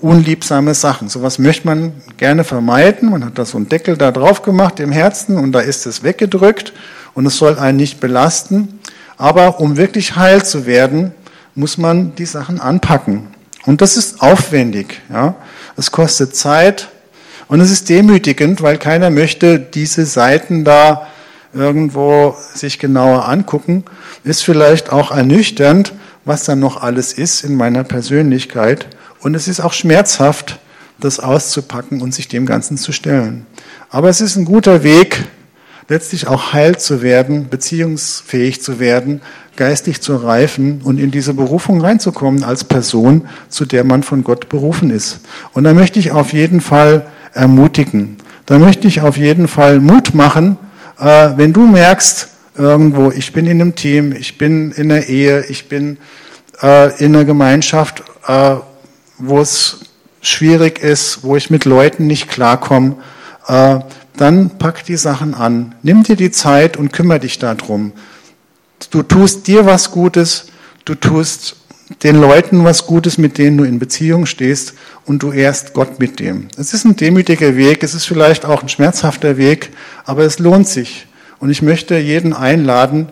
Speaker 1: unliebsame Sache. Sowas möchte man gerne vermeiden. Man hat da so einen Deckel da drauf gemacht im Herzen und da ist es weggedrückt und es soll einen nicht belasten. Aber um wirklich heil zu werden, muss man die Sachen anpacken. Und das ist aufwendig. Ja. Es kostet Zeit und es ist demütigend, weil keiner möchte diese Seiten da irgendwo sich genauer angucken. Ist vielleicht auch ernüchternd, was dann noch alles ist in meiner Persönlichkeit. Und es ist auch schmerzhaft, das auszupacken und sich dem Ganzen zu stellen. Aber es ist ein guter Weg, letztlich auch heil zu werden, beziehungsfähig zu werden, geistig zu reifen und in diese Berufung reinzukommen als Person, zu der man von Gott berufen ist. Und da möchte ich auf jeden Fall ermutigen. Da möchte ich auf jeden Fall Mut machen, äh, wenn du merkst, irgendwo, ich bin in einem Team, ich bin in einer Ehe, ich bin äh, in einer Gemeinschaft, äh, wo es schwierig ist, wo ich mit Leuten nicht klarkomme, dann pack die Sachen an. Nimm dir die Zeit und kümmere dich darum. Du tust dir was Gutes, du tust den Leuten was Gutes, mit denen du in Beziehung stehst und du ehrst Gott mit dem. Es ist ein demütiger Weg, es ist vielleicht auch ein schmerzhafter Weg, aber es lohnt sich. Und ich möchte jeden einladen,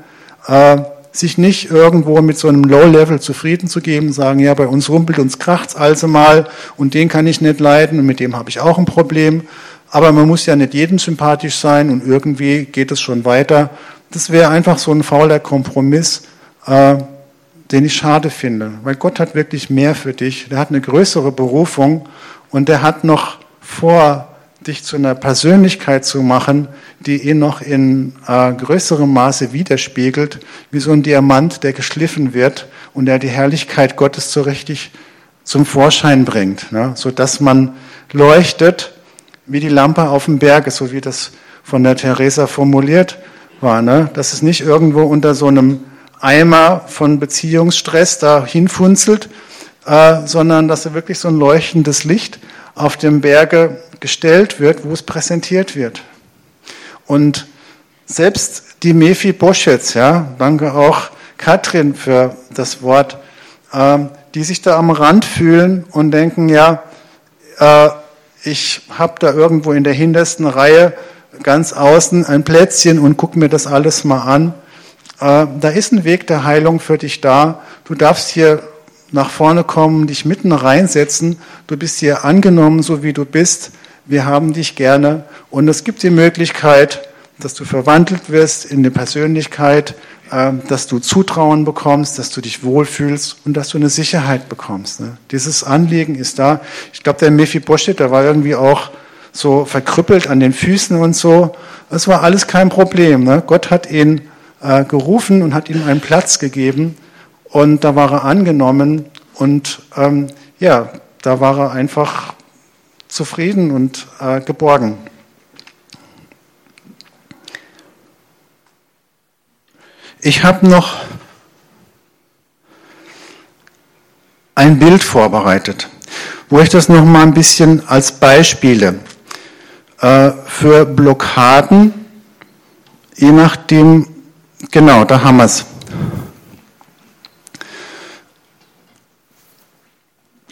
Speaker 1: äh, sich nicht irgendwo mit so einem Low-Level zufrieden zu geben, sagen, ja, bei uns rumpelt, uns kracht's also mal und den kann ich nicht leiden und mit dem habe ich auch ein Problem. Aber man muss ja nicht jedem sympathisch sein und irgendwie geht es schon weiter. Das wäre einfach so ein fauler Kompromiss, äh, den ich schade finde, weil Gott hat wirklich mehr für dich. Der hat eine größere Berufung und der hat noch vor, dich zu einer Persönlichkeit zu machen, die ihn noch in äh, größerem Maße widerspiegelt, wie so ein Diamant, der geschliffen wird und der die Herrlichkeit Gottes so richtig zum Vorschein bringt, ne? so dass man leuchtet wie die Lampe auf dem Berg, so wie das von der Theresa formuliert war, ne? dass es nicht irgendwo unter so einem Eimer von Beziehungsstress da hinfunzelt, äh, sondern dass er wirklich so ein leuchtendes Licht auf dem Berge gestellt wird, wo es präsentiert wird. Und selbst die Mephi Boschetz, ja, danke auch Katrin für das Wort, äh, die sich da am Rand fühlen und denken, ja, äh, ich habe da irgendwo in der hintersten Reihe ganz außen ein Plätzchen und gucke mir das alles mal an. Äh, da ist ein Weg der Heilung für dich da. Du darfst hier nach vorne kommen, dich mitten reinsetzen. Du bist hier angenommen, so wie du bist. Wir haben dich gerne. Und es gibt die Möglichkeit, dass du verwandelt wirst in eine Persönlichkeit, äh, dass du Zutrauen bekommst, dass du dich wohlfühlst und dass du eine Sicherheit bekommst. Ne? Dieses Anliegen ist da. Ich glaube, der Mephi Boschet, der war irgendwie auch so verkrüppelt an den Füßen und so. Das war alles kein Problem. Ne? Gott hat ihn äh, gerufen und hat ihm einen Platz gegeben und da war er angenommen und ähm, ja, da war er einfach zufrieden und äh, geborgen. Ich habe noch ein Bild vorbereitet, wo ich das noch mal ein bisschen als Beispiele für Blockaden, je nachdem, genau, da haben wir es.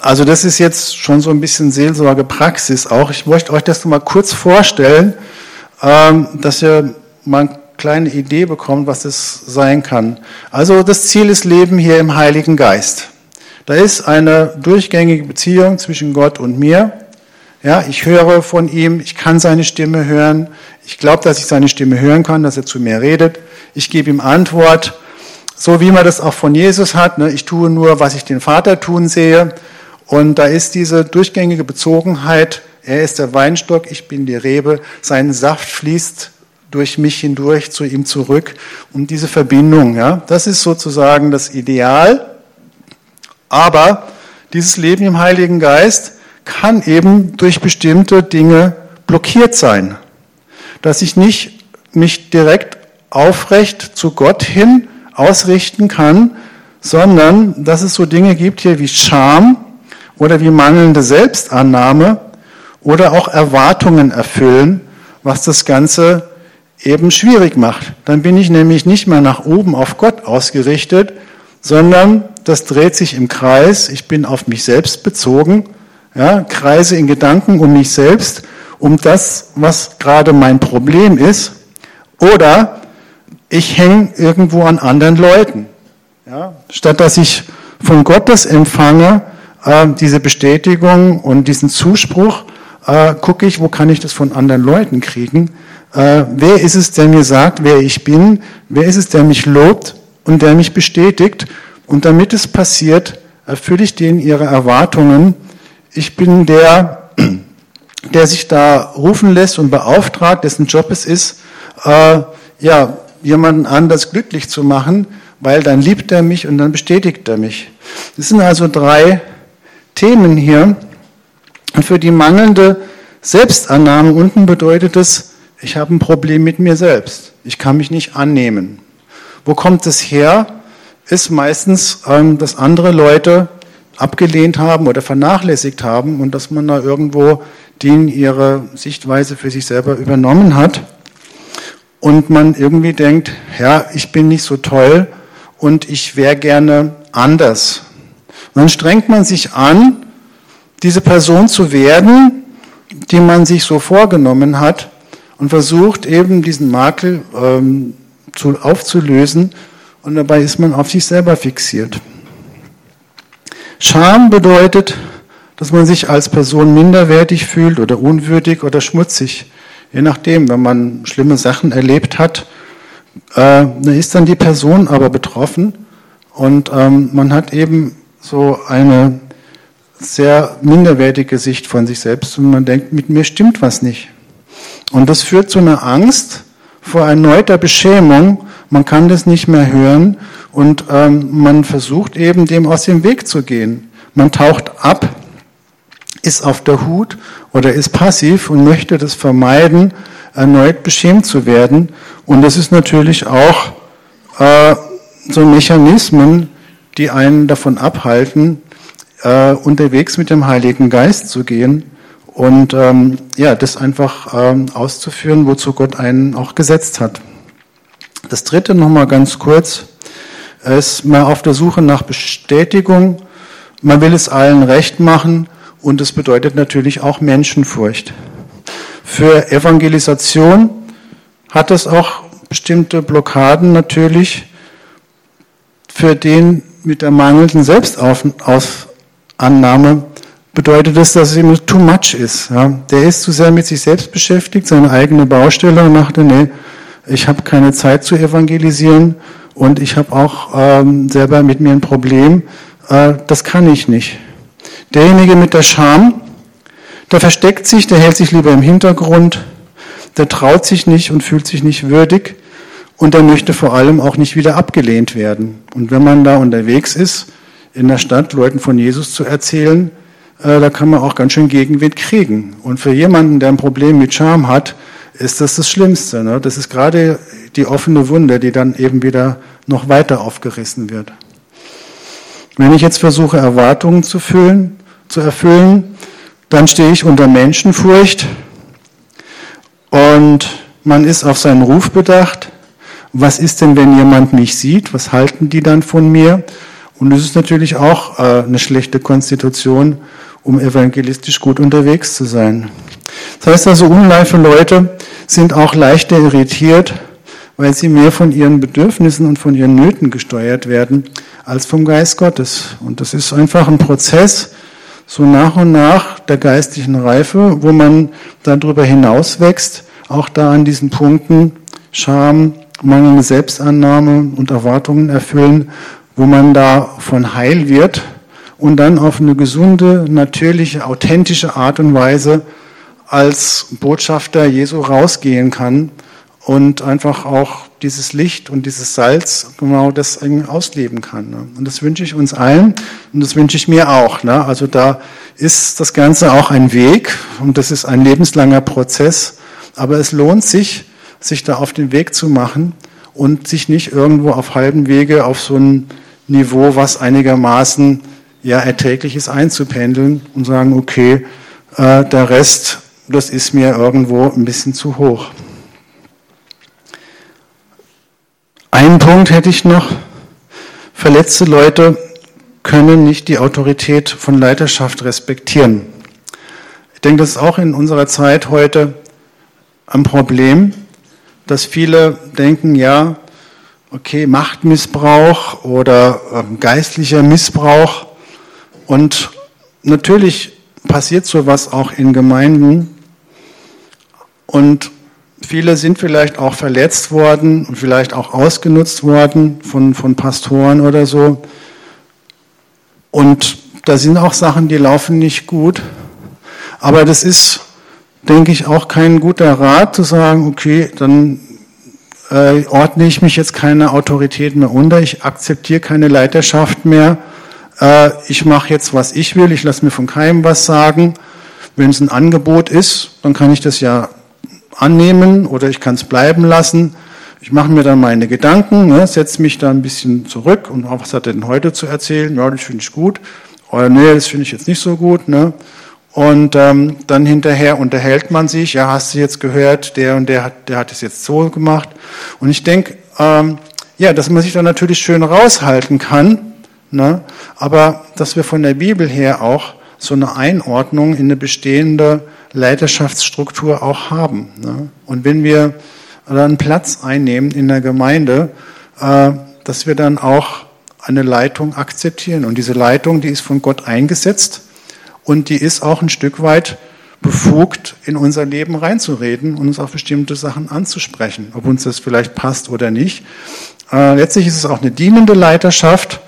Speaker 1: Also das ist jetzt schon so ein bisschen Seelsorgepraxis auch. Ich möchte euch das mal kurz vorstellen, ähm, dass ihr mal eine kleine Idee bekommt, was es sein kann. Also das Ziel ist Leben hier im Heiligen Geist. Da ist eine durchgängige Beziehung zwischen Gott und mir. Ja, ich höre von ihm, ich kann seine Stimme hören. Ich glaube, dass ich seine Stimme hören kann, dass er zu mir redet. Ich gebe ihm Antwort, so wie man das auch von Jesus hat. Ne? Ich tue nur, was ich den Vater tun sehe. Und da ist diese durchgängige Bezogenheit. Er ist der Weinstock, ich bin die Rebe. Sein Saft fließt durch mich hindurch zu ihm zurück. Und diese Verbindung, ja, das ist sozusagen das Ideal. Aber dieses Leben im Heiligen Geist kann eben durch bestimmte Dinge blockiert sein. Dass ich nicht mich direkt aufrecht zu Gott hin ausrichten kann, sondern dass es so Dinge gibt hier wie Scham oder wie mangelnde Selbstannahme oder auch Erwartungen erfüllen, was das Ganze eben schwierig macht. Dann bin ich nämlich nicht mehr nach oben auf Gott ausgerichtet, sondern das dreht sich im Kreis. Ich bin auf mich selbst bezogen ja, kreise in Gedanken um mich selbst, um das, was gerade mein Problem ist, oder ich hänge irgendwo an anderen Leuten. Ja, statt dass ich von Gottes empfange, äh, diese Bestätigung und diesen Zuspruch, äh, gucke ich, wo kann ich das von anderen Leuten kriegen? Äh, wer ist es, der mir sagt, wer ich bin? Wer ist es, der mich lobt und der mich bestätigt? Und damit es passiert, erfülle ich denen ihre Erwartungen ich bin der, der sich da rufen lässt und beauftragt, dessen Job es ist, äh, ja, jemanden anders glücklich zu machen, weil dann liebt er mich und dann bestätigt er mich. Das sind also drei Themen hier. Und für die mangelnde Selbstannahme unten bedeutet es, ich habe ein Problem mit mir selbst. Ich kann mich nicht annehmen. Wo kommt es her? Ist meistens, ähm, dass andere Leute abgelehnt haben oder vernachlässigt haben und dass man da irgendwo denen ihre Sichtweise für sich selber übernommen hat und man irgendwie denkt, ja, ich bin nicht so toll und ich wäre gerne anders. Und dann strengt man sich an, diese Person zu werden, die man sich so vorgenommen hat und versucht eben diesen Makel ähm, zu, aufzulösen und dabei ist man auf sich selber fixiert. Scham bedeutet, dass man sich als Person minderwertig fühlt oder unwürdig oder schmutzig. Je nachdem, wenn man schlimme Sachen erlebt hat, äh, ist dann die Person aber betroffen und ähm, man hat eben so eine sehr minderwertige Sicht von sich selbst und man denkt, mit mir stimmt was nicht. Und das führt zu einer Angst vor erneuter Beschämung. Man kann das nicht mehr hören und ähm, man versucht eben dem aus dem Weg zu gehen. Man taucht ab, ist auf der Hut oder ist passiv und möchte das vermeiden, erneut beschämt zu werden. Und das ist natürlich auch äh, so Mechanismen, die einen davon abhalten, äh, unterwegs mit dem Heiligen Geist zu gehen und ähm, ja, das einfach ähm, auszuführen, wozu Gott einen auch gesetzt hat. Das dritte nochmal ganz kurz ist man auf der Suche nach Bestätigung. Man will es allen recht machen und es bedeutet natürlich auch Menschenfurcht. Für Evangelisation hat es auch bestimmte Blockaden natürlich. Für den mit der mangelnden Selbstannahme bedeutet es, dass es ihm too much ist. Ja. Der ist zu sehr mit sich selbst beschäftigt, seine eigene Baustelle und dachte, nee, ich habe keine Zeit zu evangelisieren und ich habe auch ähm, selber mit mir ein Problem. Äh, das kann ich nicht. Derjenige mit der Scham, der versteckt sich, der hält sich lieber im Hintergrund, der traut sich nicht und fühlt sich nicht würdig und der möchte vor allem auch nicht wieder abgelehnt werden. Und wenn man da unterwegs ist, in der Stadt Leuten von Jesus zu erzählen, äh, da kann man auch ganz schön Gegenwind kriegen. Und für jemanden, der ein Problem mit Scham hat, ist das das Schlimmste. Ne? Das ist gerade die offene Wunde, die dann eben wieder noch weiter aufgerissen wird. Wenn ich jetzt versuche, Erwartungen zu, füllen, zu erfüllen, dann stehe ich unter Menschenfurcht und man ist auf seinen Ruf bedacht. Was ist denn, wenn jemand mich sieht? Was halten die dann von mir? Und es ist natürlich auch äh, eine schlechte Konstitution, um evangelistisch gut unterwegs zu sein. Das heißt also, unreife Leute sind auch leichter irritiert, weil sie mehr von ihren Bedürfnissen und von ihren Nöten gesteuert werden als vom Geist Gottes. Und das ist einfach ein Prozess, so nach und nach der geistlichen Reife, wo man darüber hinaus wächst, auch da an diesen Punkten Scham, mangelnde Selbstannahme und Erwartungen erfüllen, wo man da von heil wird und dann auf eine gesunde, natürliche, authentische Art und Weise als Botschafter Jesu rausgehen kann und einfach auch dieses Licht und dieses Salz genau das ausleben kann. Ne? Und das wünsche ich uns allen und das wünsche ich mir auch. Ne? Also da ist das Ganze auch ein Weg und das ist ein lebenslanger Prozess, aber es lohnt sich, sich da auf den Weg zu machen und sich nicht irgendwo auf halbem Wege auf so ein Niveau, was einigermaßen ja erträglich einzupendeln und sagen, okay, äh, der Rest, das ist mir irgendwo ein bisschen zu hoch. Einen Punkt hätte ich noch. Verletzte Leute können nicht die Autorität von Leiterschaft respektieren. Ich denke, das ist auch in unserer Zeit heute ein Problem, dass viele denken, ja, okay, Machtmissbrauch oder ähm, geistlicher Missbrauch. Und natürlich passiert sowas auch in Gemeinden. Und Viele sind vielleicht auch verletzt worden und vielleicht auch ausgenutzt worden von, von Pastoren oder so. Und da sind auch Sachen, die laufen nicht gut. Aber das ist, denke ich, auch kein guter Rat zu sagen, okay, dann äh, ordne ich mich jetzt keine Autorität mehr unter, ich akzeptiere keine Leiterschaft mehr, äh, ich mache jetzt, was ich will, ich lasse mir von keinem was sagen. Wenn es ein Angebot ist, dann kann ich das ja annehmen oder ich kann es bleiben lassen. Ich mache mir dann meine Gedanken, ne, setze mich da ein bisschen zurück und was hat er denn heute zu erzählen? Ja, das finde ich gut. Oder nee, das finde ich jetzt nicht so gut. Ne? Und ähm, dann hinterher unterhält man sich, ja, hast du jetzt gehört, der und der hat, der hat es jetzt so gemacht. Und ich denke, ähm, ja, dass man sich da natürlich schön raushalten kann, ne? aber dass wir von der Bibel her auch so eine Einordnung in eine bestehende Leiterschaftsstruktur auch haben. Ne? Und wenn wir dann Platz einnehmen in der Gemeinde, äh, dass wir dann auch eine Leitung akzeptieren. Und diese Leitung, die ist von Gott eingesetzt und die ist auch ein Stück weit befugt, in unser Leben reinzureden und uns auf bestimmte Sachen anzusprechen, ob uns das vielleicht passt oder nicht. Äh, letztlich ist es auch eine dienende Leiterschaft,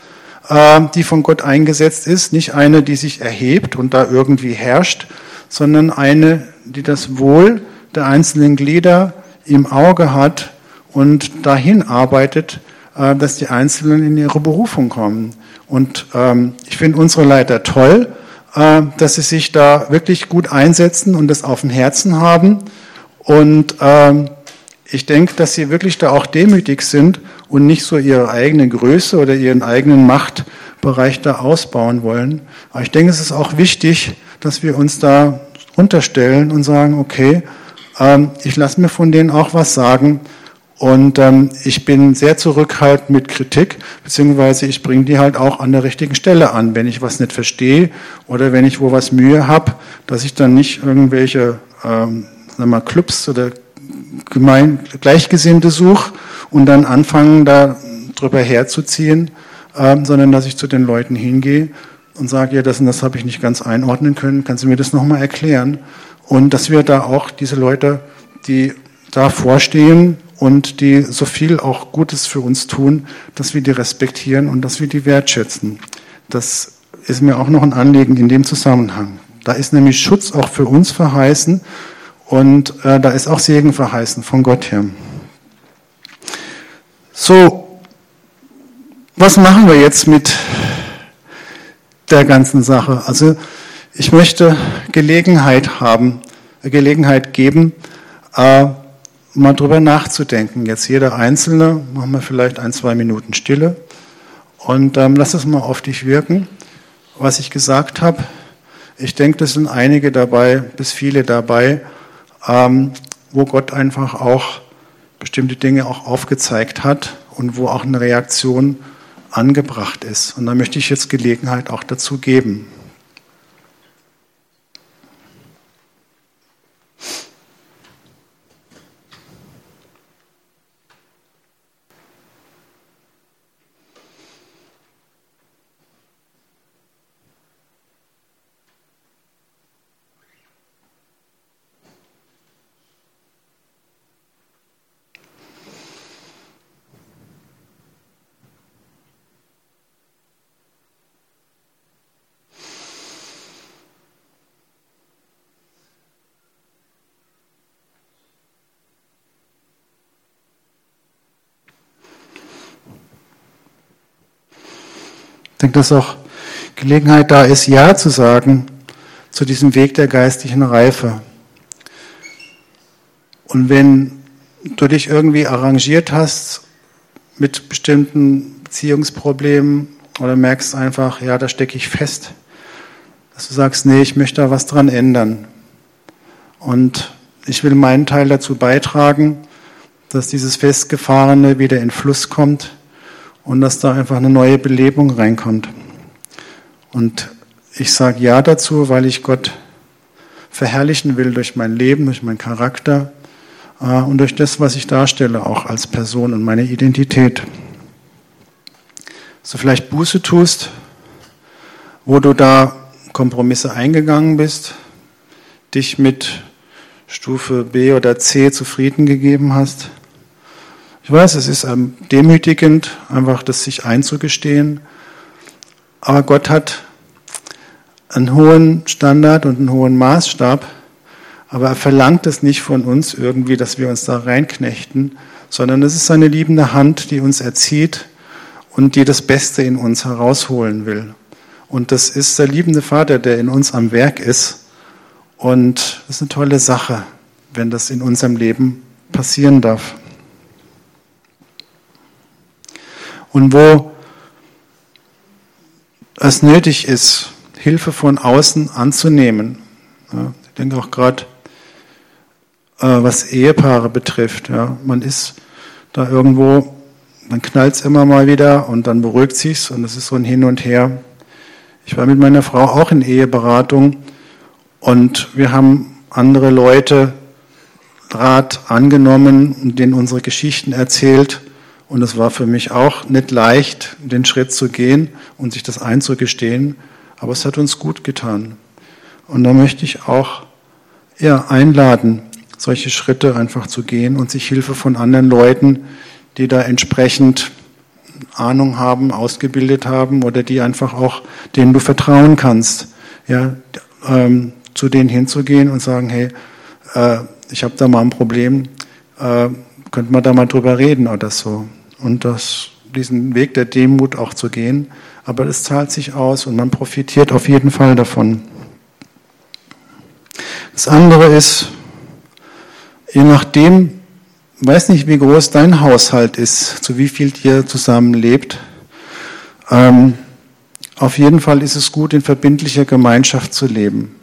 Speaker 1: die von Gott eingesetzt ist, nicht eine, die sich erhebt und da irgendwie herrscht, sondern eine, die das Wohl der einzelnen Glieder im Auge hat und dahin arbeitet, äh, dass die Einzelnen in ihre Berufung kommen. Und ähm, ich finde unsere Leiter toll, äh, dass sie sich da wirklich gut einsetzen und das auf dem Herzen haben. Und ähm, ich denke, dass sie wirklich da auch demütig sind und nicht so ihre eigene Größe oder ihren eigenen Machtbereich da ausbauen wollen. Aber ich denke, es ist auch wichtig, dass wir uns da unterstellen und sagen, okay, ähm, ich lasse mir von denen auch was sagen und ähm, ich bin sehr zurückhaltend mit Kritik, beziehungsweise ich bringe die halt auch an der richtigen Stelle an, wenn ich was nicht verstehe oder wenn ich wo was Mühe habe, dass ich dann nicht irgendwelche ähm, sagen wir mal, Clubs oder Gemein Gleichgesinnte suche und dann anfangen, da drüber herzuziehen, ähm, sondern dass ich zu den Leuten hingehe und sage, ja, das und das habe ich nicht ganz einordnen können, kannst du mir das nochmal erklären? Und dass wir da auch diese Leute, die da vorstehen und die so viel auch Gutes für uns tun, dass wir die respektieren und dass wir die wertschätzen. Das ist mir auch noch ein Anliegen in dem Zusammenhang. Da ist nämlich Schutz auch für uns verheißen und äh, da ist auch Segen verheißen von Gott her. So, was machen wir jetzt mit der ganzen Sache. Also ich möchte Gelegenheit haben, Gelegenheit geben, äh, mal drüber nachzudenken. Jetzt jeder Einzelne, machen wir vielleicht ein, zwei Minuten Stille und ähm, lass es mal auf dich wirken, was ich gesagt habe. Ich denke, das sind einige dabei, bis viele dabei, ähm, wo Gott einfach auch bestimmte Dinge auch aufgezeigt hat und wo auch eine Reaktion angebracht ist. Und da möchte ich jetzt Gelegenheit auch dazu geben. Denke, dass auch Gelegenheit da ist, Ja zu sagen zu diesem Weg der geistlichen Reife. Und wenn du dich irgendwie arrangiert hast mit bestimmten Beziehungsproblemen oder merkst einfach, ja, da stecke ich fest, dass du sagst, nee, ich möchte da was dran ändern. Und ich will meinen Teil dazu beitragen, dass dieses Festgefahrene wieder in Fluss kommt und dass da einfach eine neue Belebung reinkommt. Und ich sage Ja dazu, weil ich Gott verherrlichen will durch mein Leben, durch meinen Charakter äh, und durch das, was ich darstelle, auch als Person und meine Identität. So vielleicht Buße tust, wo du da Kompromisse eingegangen bist, dich mit Stufe B oder C zufrieden gegeben hast. Ich weiß, es ist demütigend, einfach das sich einzugestehen, aber Gott hat einen hohen Standard und einen hohen Maßstab, aber er verlangt es nicht von uns irgendwie, dass wir uns da reinknechten, sondern es ist seine liebende Hand, die uns erzieht und die das Beste in uns herausholen will. Und das ist der liebende Vater, der in uns am Werk ist. Und das ist eine tolle Sache, wenn das in unserem Leben passieren darf. Und wo es nötig ist, Hilfe von außen anzunehmen. Ja, ich denke auch gerade, äh, was Ehepaare betrifft. Ja, man ist da irgendwo, dann knallt es immer mal wieder und dann beruhigt sich's und es ist so ein Hin und Her. Ich war mit meiner Frau auch in Eheberatung und wir haben andere Leute Rat angenommen und denen unsere Geschichten erzählt. Und es war für mich auch nicht leicht, den Schritt zu gehen und sich das einzugestehen. Aber es hat uns gut getan. Und da möchte ich auch ja, einladen, solche Schritte einfach zu gehen und sich Hilfe von anderen Leuten, die da entsprechend Ahnung haben, ausgebildet haben oder die einfach auch, denen du vertrauen kannst, ja, ähm, zu denen hinzugehen und sagen, hey, äh, ich habe da mal ein Problem, äh, könnte man da mal drüber reden oder so. Und das, diesen Weg der Demut auch zu gehen, aber es zahlt sich aus und man profitiert auf jeden Fall davon. Das andere ist, je nachdem, weiß nicht, wie groß dein Haushalt ist, zu wie viel ihr zusammen lebt, ähm, auf jeden Fall ist es gut, in verbindlicher Gemeinschaft zu leben.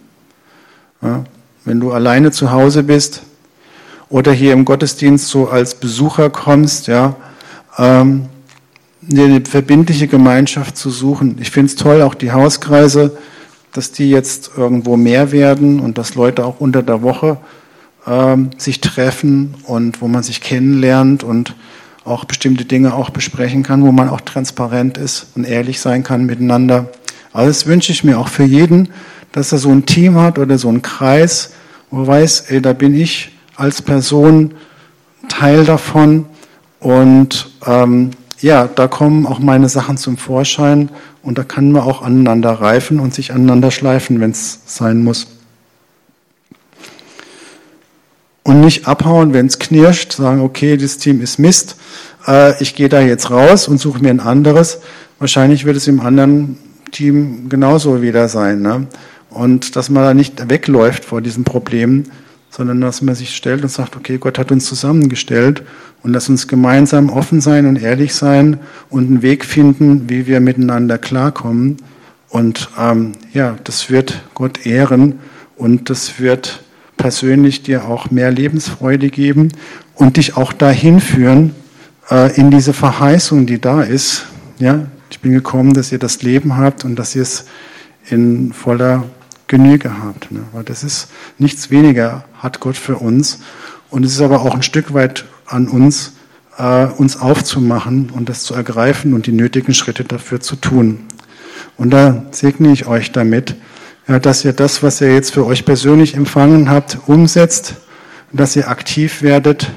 Speaker 1: Ja, wenn du alleine zu Hause bist oder hier im Gottesdienst so als Besucher kommst, ja, ähm, eine verbindliche Gemeinschaft zu suchen. Ich finde es toll, auch die Hauskreise, dass die jetzt irgendwo mehr werden und dass Leute auch unter der Woche ähm, sich treffen und wo man sich kennenlernt und auch bestimmte Dinge auch besprechen kann, wo man auch transparent ist und ehrlich sein kann miteinander. Also das wünsche ich mir auch für jeden, dass er so ein Team hat oder so einen Kreis, wo er weiß, ey, da bin ich als Person Teil davon und ähm, ja, da kommen auch meine Sachen zum Vorschein und da kann man auch aneinander reifen und sich aneinander schleifen, wenn es sein muss. Und nicht abhauen, wenn es knirscht, sagen, okay, das Team ist Mist, äh, ich gehe da jetzt raus und suche mir ein anderes. Wahrscheinlich wird es im anderen Team genauso wieder sein. Ne? Und dass man da nicht wegläuft vor diesen Problemen, sondern dass man sich stellt und sagt, okay, Gott hat uns zusammengestellt und lass uns gemeinsam offen sein und ehrlich sein und einen Weg finden, wie wir miteinander klarkommen. Und ähm, ja, das wird Gott ehren und das wird persönlich dir auch mehr Lebensfreude geben und dich auch dahin führen äh, in diese Verheißung, die da ist. Ja, ich bin gekommen, dass ihr das Leben habt und dass ihr es in voller Genüge habt. Ne? Weil das ist nichts weniger hat Gott für uns. Und es ist aber auch ein Stück weit an uns, äh, uns aufzumachen und das zu ergreifen und die nötigen Schritte dafür zu tun. Und da segne ich euch damit, ja, dass ihr das, was ihr jetzt für euch persönlich empfangen habt, umsetzt, dass ihr aktiv werdet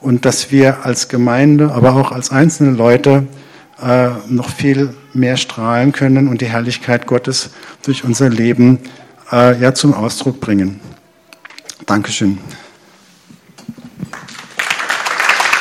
Speaker 1: und dass wir als Gemeinde, aber auch als einzelne Leute äh, noch viel mehr strahlen können und die Herrlichkeit Gottes durch unser Leben äh, ja zum Ausdruck bringen. Dankeschön.